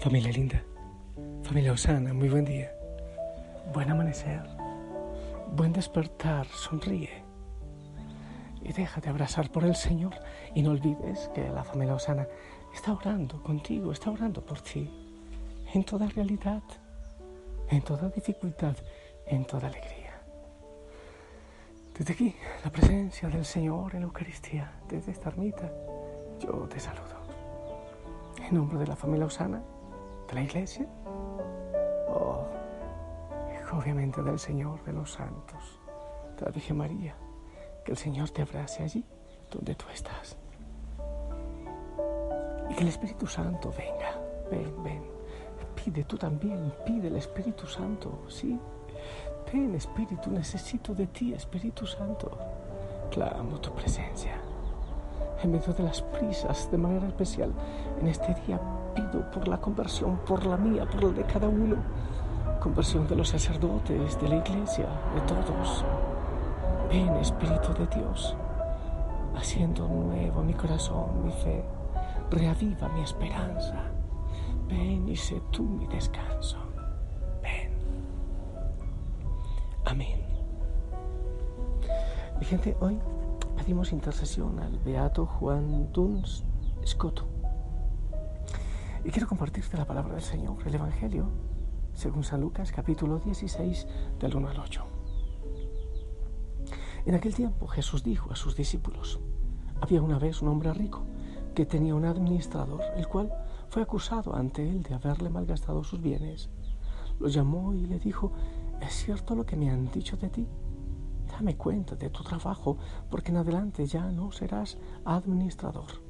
Familia linda, familia Osana, muy buen día. Buen amanecer, buen despertar, sonríe. Y déjate abrazar por el Señor y no olvides que la familia Osana está orando contigo, está orando por ti, en toda realidad, en toda dificultad, en toda alegría. Desde aquí, la presencia del Señor en la Eucaristía, desde esta ermita, yo te saludo. En nombre de la familia Osana, la iglesia? Oh, obviamente del Señor de los santos, de la Virgen María. Que el Señor te abrace allí donde tú estás. Y que el Espíritu Santo venga, ven, ven. Pide tú también, pide el Espíritu Santo, ¿sí? Ven, Espíritu, necesito de ti, Espíritu Santo. Clamo tu presencia. En medio de las prisas, de manera especial, en este día pido por la conversión, por la mía, por la de cada uno. Conversión de los sacerdotes, de la iglesia, de todos. Ven, Espíritu de Dios, haciendo nuevo mi corazón, mi fe. Reaviva mi esperanza. Ven y sé tú mi descanso. Ven. Amén. Mi gente, hoy pedimos intercesión al beato Juan Duns Escoto y quiero compartirte la palabra del Señor, el Evangelio, según San Lucas capítulo 16 del 1 al 8. En aquel tiempo Jesús dijo a sus discípulos, había una vez un hombre rico que tenía un administrador, el cual fue acusado ante él de haberle malgastado sus bienes. Lo llamó y le dijo, ¿es cierto lo que me han dicho de ti? Dame cuenta de tu trabajo, porque en adelante ya no serás administrador.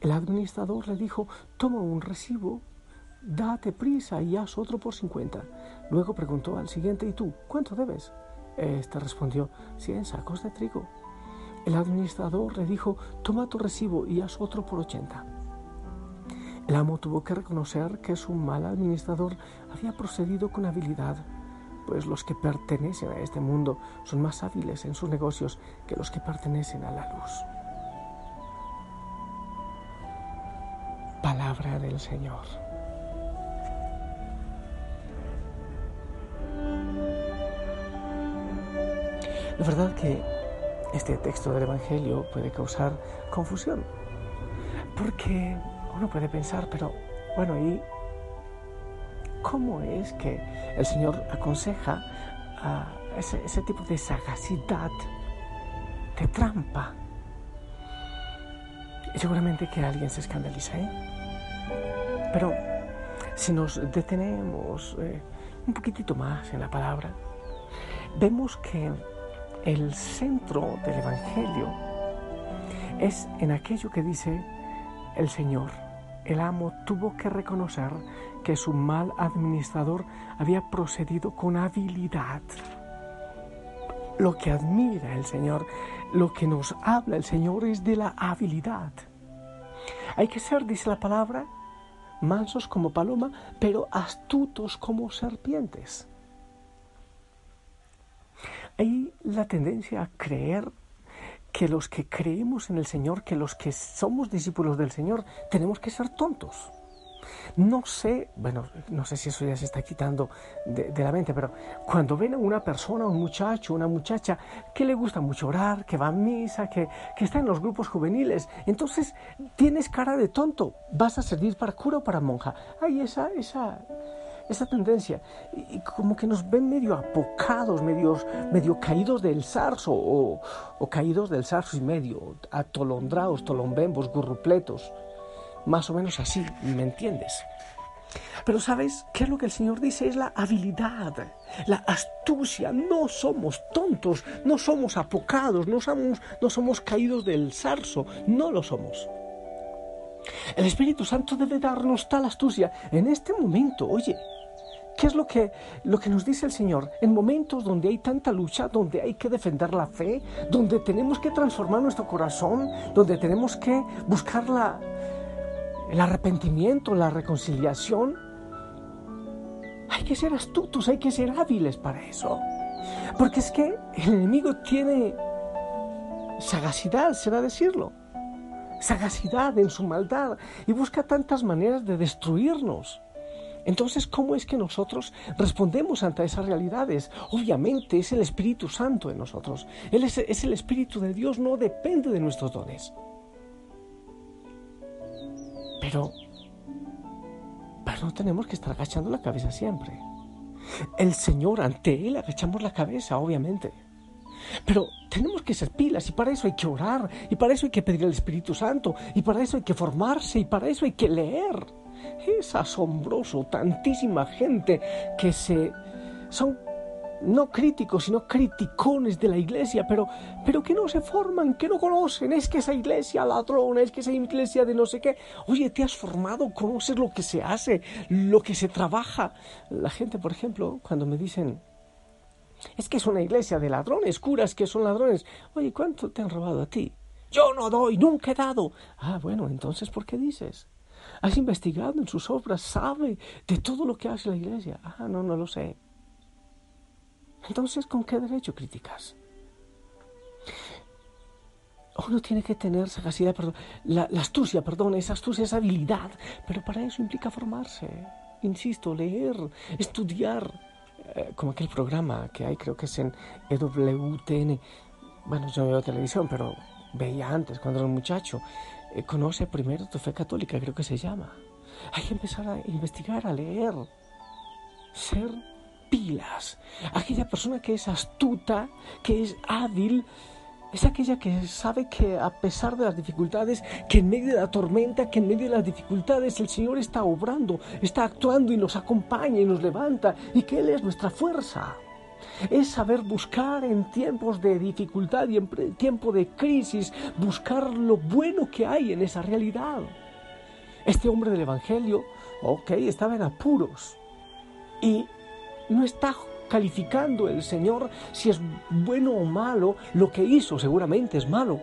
El administrador le dijo, toma un recibo, date prisa y haz otro por cincuenta. Luego preguntó al siguiente, ¿y tú cuánto debes? Este respondió, cien sacos de trigo. El administrador le dijo, toma tu recibo y haz otro por ochenta. El amo tuvo que reconocer que su mal administrador había procedido con habilidad, pues los que pertenecen a este mundo son más hábiles en sus negocios que los que pertenecen a la luz. Palabra del Señor. Es verdad que este texto del Evangelio puede causar confusión, porque uno puede pensar, pero bueno, ¿y cómo es que el Señor aconseja ese, ese tipo de sagacidad, de trampa? Y seguramente que alguien se escandaliza, ¿eh? Pero si nos detenemos eh, un poquitito más en la palabra, vemos que el centro del Evangelio es en aquello que dice el Señor. El amo tuvo que reconocer que su mal administrador había procedido con habilidad. Lo que admira el Señor, lo que nos habla el Señor es de la habilidad. Hay que ser, dice la palabra, mansos como paloma, pero astutos como serpientes. Hay la tendencia a creer que los que creemos en el Señor, que los que somos discípulos del Señor, tenemos que ser tontos. No sé, bueno, no sé si eso ya se está quitando de, la mente, pero cuando ven a una persona, un muchacho, una muchacha que le gusta mucho orar, que va a misa, que, que está en los grupos juveniles, entonces tienes cara de tonto, vas a servir para cura o para monja. Hay esa, esa, esa tendencia. Y, como que nos ven medio apocados, medio, medio caídos del zarzo o, o caídos del zarzo y medio, atolondrados, tolombembos, gurrupletos más o menos así, ¿me entiendes? Pero ¿sabes qué es lo que el Señor dice? Es la habilidad, la astucia. No somos tontos, no somos apocados, no somos, no somos caídos del zarzo, no lo somos. El Espíritu Santo debe darnos tal astucia en este momento, oye. ¿Qué es lo que, lo que nos dice el Señor? En momentos donde hay tanta lucha, donde hay que defender la fe, donde tenemos que transformar nuestro corazón, donde tenemos que buscar la, el arrepentimiento, la reconciliación. Hay que ser astutos, hay que ser hábiles para eso. Porque es que el enemigo tiene sagacidad, será decirlo. Sagacidad en su maldad y busca tantas maneras de destruirnos. Entonces, ¿cómo es que nosotros respondemos ante esas realidades? Obviamente es el Espíritu Santo en nosotros. Él es, es el Espíritu de Dios, no depende de nuestros dones. Pero, pero no tenemos que estar agachando la cabeza siempre. El Señor, ante Él agachamos la cabeza, obviamente. Pero tenemos que ser pilas y para eso hay que orar y para eso hay que pedir al Espíritu Santo y para eso hay que formarse y para eso hay que leer. Es asombroso, tantísima gente que se son no críticos, sino criticones de la iglesia, pero, pero que no se forman, que no conocen. Es que esa iglesia ladrona, es que esa iglesia de no sé qué. Oye, te has formado, conoces lo que se hace, lo que se trabaja. La gente, por ejemplo, cuando me dicen, es que es una iglesia de ladrones, curas que son ladrones. Oye, ¿cuánto te han robado a ti? Yo no doy, nunca he dado. Ah, bueno, entonces, ¿por qué dices? ¿Has investigado en sus obras? ¿Sabe de todo lo que hace la iglesia? Ah, no, no lo sé. Entonces, ¿con qué derecho criticas? Uno tiene que tener sagacidad, la, astucia, perdón, esa astucia, esa habilidad, pero para eso implica formarse, insisto, leer, estudiar, eh, como aquel programa que hay, creo que es en EWTN, bueno, yo veo televisión, pero veía antes, cuando era un muchacho, eh, conoce primero tu fe católica, creo que se llama. Hay que empezar a investigar, a leer, ser pilas. Aquella persona que es astuta, que es hábil, es aquella que sabe que a pesar de las dificultades, que en medio de la tormenta, que en medio de las dificultades el Señor está obrando, está actuando y nos acompaña y nos levanta y que Él es nuestra fuerza. Es saber buscar en tiempos de dificultad y en tiempo de crisis, buscar lo bueno que hay en esa realidad. Este hombre del Evangelio, ok, estaba en apuros y no está calificando el Señor si es bueno o malo. Lo que hizo seguramente es malo.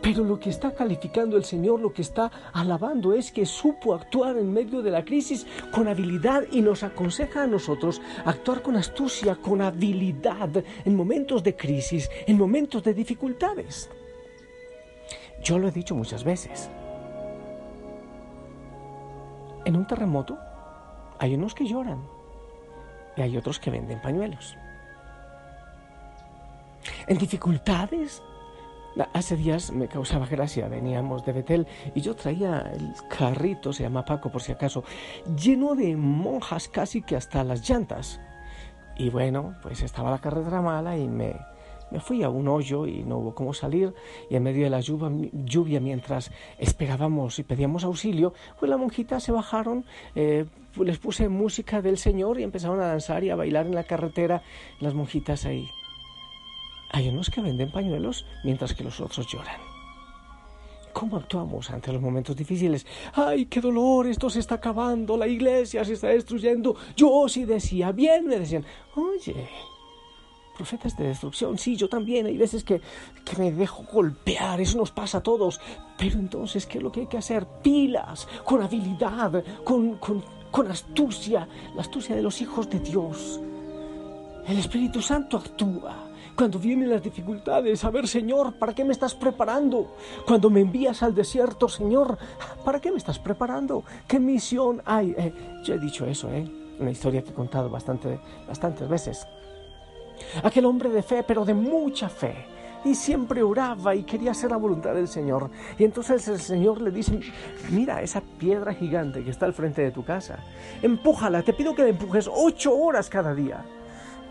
Pero lo que está calificando el Señor, lo que está alabando es que supo actuar en medio de la crisis con habilidad y nos aconseja a nosotros actuar con astucia, con habilidad en momentos de crisis, en momentos de dificultades. Yo lo he dicho muchas veces. En un terremoto hay unos que lloran y hay otros que venden pañuelos. En dificultades, hace días me causaba gracia, veníamos de Betel y yo traía el carrito, se llama Paco por si acaso, lleno de monjas casi que hasta las llantas. Y bueno, pues estaba la carretera mala y me, me fui a un hoyo y no hubo cómo salir y en medio de la lluvia, mientras esperábamos y pedíamos auxilio, pues las monjitas se bajaron, eh, les puse música del Señor y empezaron a danzar y a bailar en la carretera las monjitas ahí. Hay unos que venden pañuelos mientras que los otros lloran. ¿Cómo actuamos ante los momentos difíciles? ¡Ay, qué dolor! Esto se está acabando, la iglesia se está destruyendo. Yo sí decía bien, me decían, oye, profetas de destrucción. Sí, yo también. Hay veces que, que, me dejo golpear. Eso nos pasa a todos. Pero entonces, ¿qué es lo que hay que hacer? Pilas, con habilidad, con, con, con astucia. La astucia de los hijos de Dios. El Espíritu Santo actúa. Cuando vienen las dificultades, a ver, Señor, ¿para qué me estás preparando? Cuando me envías al desierto, Señor, ¿para qué me estás preparando? ¿Qué misión hay? Eh, yo he dicho eso, ¿eh? Una historia que he contado bastante, bastantes veces. Aquel hombre de fe, pero de mucha fe. Y siempre oraba y quería hacer la voluntad del Señor. Y entonces el Señor le dice, mira esa piedra gigante que está al frente de tu casa. Empújala, te pido que la empujes ocho horas cada día.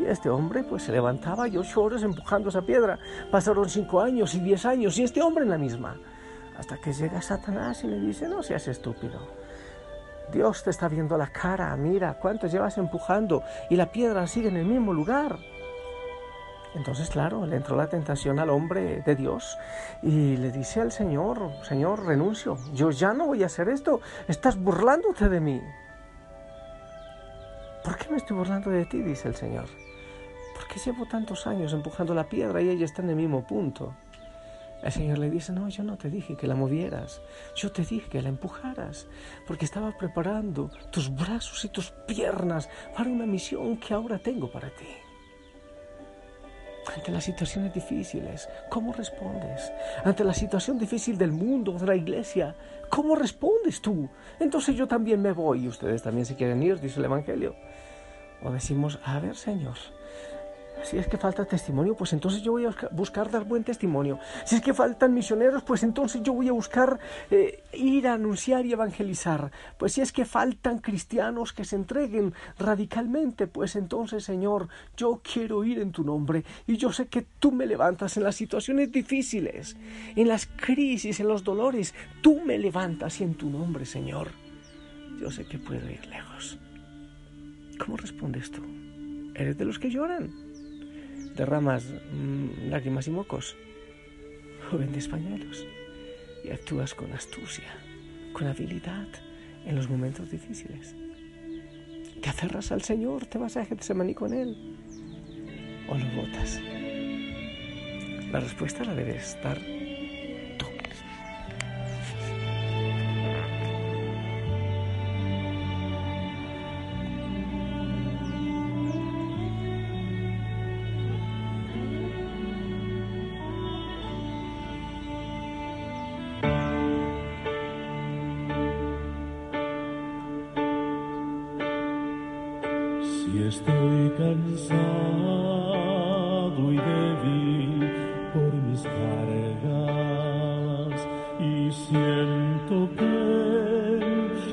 Y este hombre pues se levantaba y ocho horas empujando esa piedra. Pasaron cinco años y diez años y este hombre en la misma. Hasta que llega Satanás y le dice, no seas estúpido. Dios te está viendo la cara, mira cuánto llevas empujando y la piedra sigue en el mismo lugar. Entonces, claro, le entró la tentación al hombre de Dios y le dice al Señor, Señor, renuncio, yo ya no voy a hacer esto, estás burlándote de mí. ¿Por qué me estoy burlando de ti? dice el Señor qué llevo tantos años empujando la piedra y ella está en el mismo punto? El Señor le dice, no, yo no te dije que la movieras, yo te dije que la empujaras, porque estaba preparando tus brazos y tus piernas para una misión que ahora tengo para ti. Ante las situaciones difíciles, ¿cómo respondes? Ante la situación difícil del mundo, de la iglesia, ¿cómo respondes tú? Entonces yo también me voy y ustedes también se quieren ir, dice el Evangelio. O decimos, a ver Señor, si es que falta testimonio, pues entonces yo voy a buscar dar buen testimonio. Si es que faltan misioneros, pues entonces yo voy a buscar eh, ir a anunciar y evangelizar. Pues si es que faltan cristianos que se entreguen radicalmente, pues entonces, Señor, yo quiero ir en tu nombre. Y yo sé que tú me levantas en las situaciones difíciles, en las crisis, en los dolores. Tú me levantas y en tu nombre, Señor, yo sé que puedo ir lejos. ¿Cómo respondes tú? ¿Eres de los que lloran? Derramas mm, lágrimas y mocos, o vendes pañuelos y actúas con astucia, con habilidad en los momentos difíciles. Te aferras al Señor, te vas a Getsemaní con Él, o lo botas. La respuesta la debe estar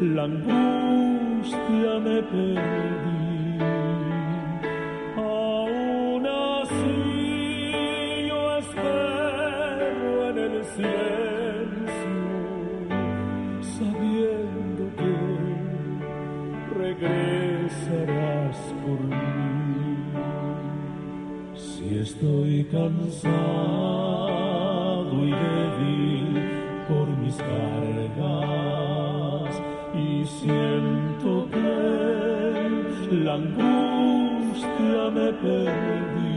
la angustia me perdí. Aún así yo espero en el silencio, sabiendo que regresará por mí. Si estoy cansado siento que la angustia me perdí.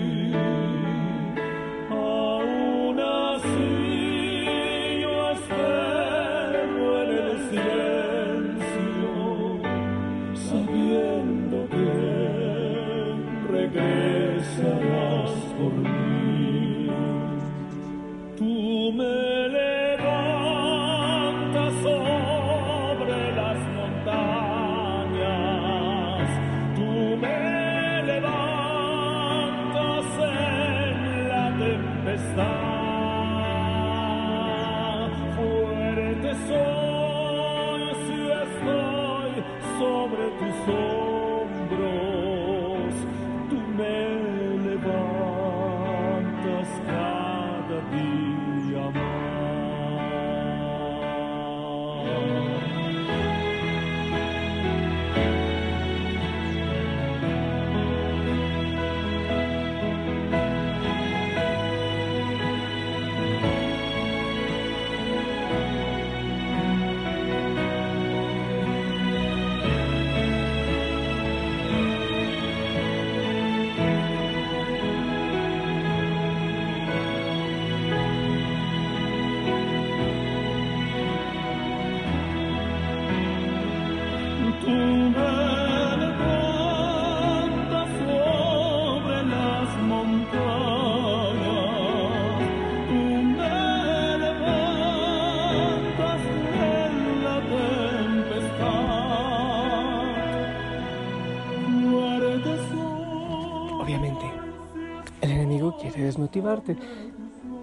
Desmotivarte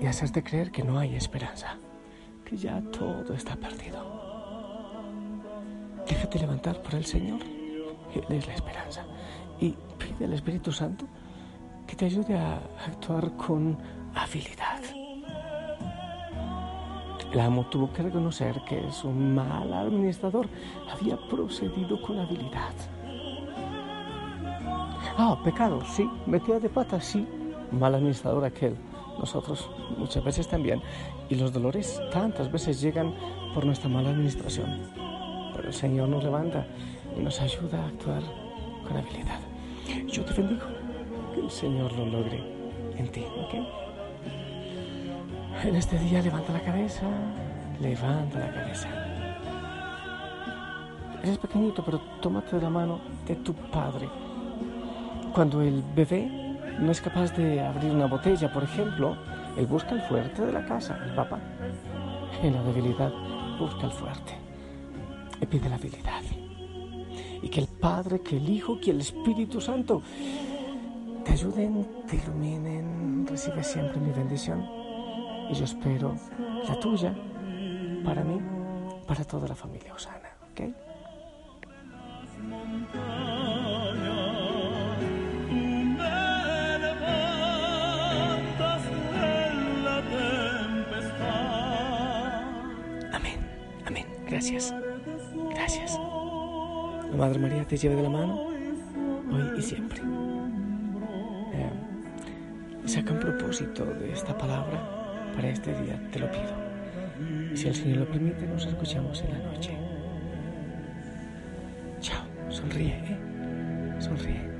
y hacerte creer que no hay esperanza, que ya todo está perdido. Déjate levantar por el Señor. Él es la esperanza. Y pide al Espíritu Santo que te ayude a actuar con habilidad. El amo tuvo que reconocer que su mal administrador había procedido con habilidad. Ah, pecado, sí. Metida de pata, sí. Mal administrador aquel. Nosotros muchas veces también. Y los dolores tantas veces llegan por nuestra mala administración. Pero el Señor nos levanta y nos ayuda a actuar con habilidad. Yo te bendigo. Que el Señor lo logre en ti, ¿ok? En este día levanta la cabeza, levanta la cabeza. Eres pequeñito, pero tómate de la mano de tu padre. Cuando el bebé no es capaz de abrir una botella, por ejemplo, él busca el fuerte de la casa, el papá. En la debilidad busca el fuerte y pide la habilidad. Y que el Padre, que el Hijo, que el Espíritu Santo te ayuden, te iluminen, recibe siempre mi bendición y yo espero la tuya para mí, para toda la familia Osana. ¿ok? Gracias, gracias. La Madre María te lleve de la mano hoy y siempre. Eh, saca un propósito de esta palabra para este día, te lo pido. Si el Señor lo permite, nos escuchamos en la noche. Chao, sonríe, ¿eh? Sonríe.